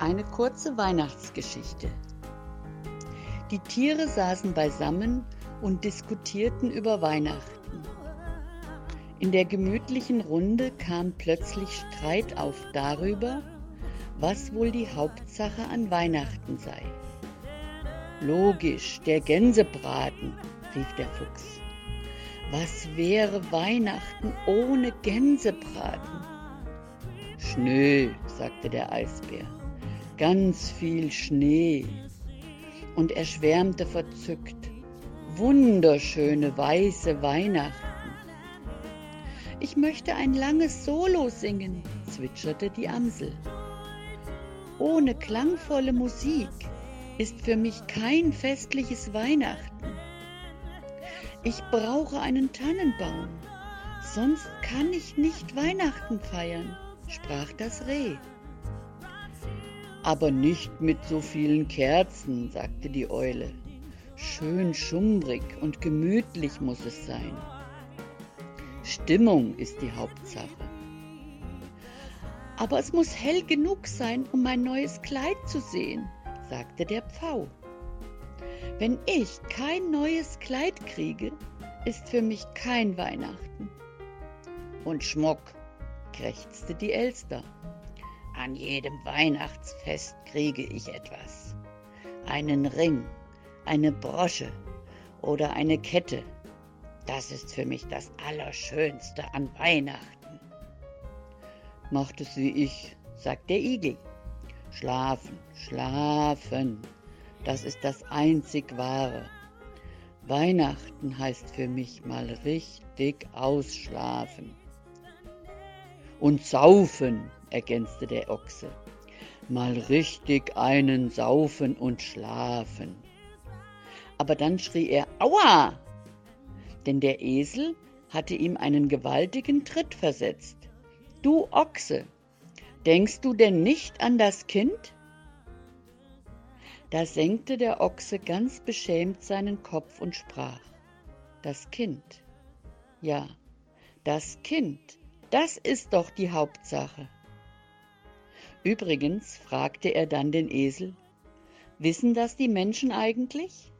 Eine kurze Weihnachtsgeschichte. Die Tiere saßen beisammen und diskutierten über Weihnachten. In der gemütlichen Runde kam plötzlich Streit auf darüber, was wohl die Hauptsache an Weihnachten sei. Logisch, der Gänsebraten, rief der Fuchs. Was wäre Weihnachten ohne Gänsebraten? Schnee, sagte der Eisbär ganz viel Schnee. Und er schwärmte verzückt. Wunderschöne weiße Weihnachten. Ich möchte ein langes Solo singen, zwitscherte die Amsel. Ohne klangvolle Musik ist für mich kein festliches Weihnachten. Ich brauche einen Tannenbaum, sonst kann ich nicht Weihnachten feiern, sprach das Reh. Aber nicht mit so vielen Kerzen, sagte die Eule. Schön schummrig und gemütlich muss es sein. Stimmung ist die Hauptsache. Aber es muss hell genug sein, um mein neues Kleid zu sehen, sagte der Pfau. Wenn ich kein neues Kleid kriege, ist für mich kein Weihnachten. Und Schmuck, krächzte die Elster. An jedem Weihnachtsfest kriege ich etwas. Einen Ring, eine Brosche oder eine Kette. Das ist für mich das Allerschönste an Weihnachten. Macht es wie ich, sagt der Igel. Schlafen, schlafen, das ist das einzig Wahre. Weihnachten heißt für mich mal richtig ausschlafen. Und saufen, ergänzte der Ochse. Mal richtig einen saufen und schlafen. Aber dann schrie er Aua! Denn der Esel hatte ihm einen gewaltigen Tritt versetzt. Du Ochse, denkst du denn nicht an das Kind? Da senkte der Ochse ganz beschämt seinen Kopf und sprach, das Kind, ja, das Kind, das ist doch die Hauptsache. Übrigens, fragte er dann den Esel, wissen das die Menschen eigentlich?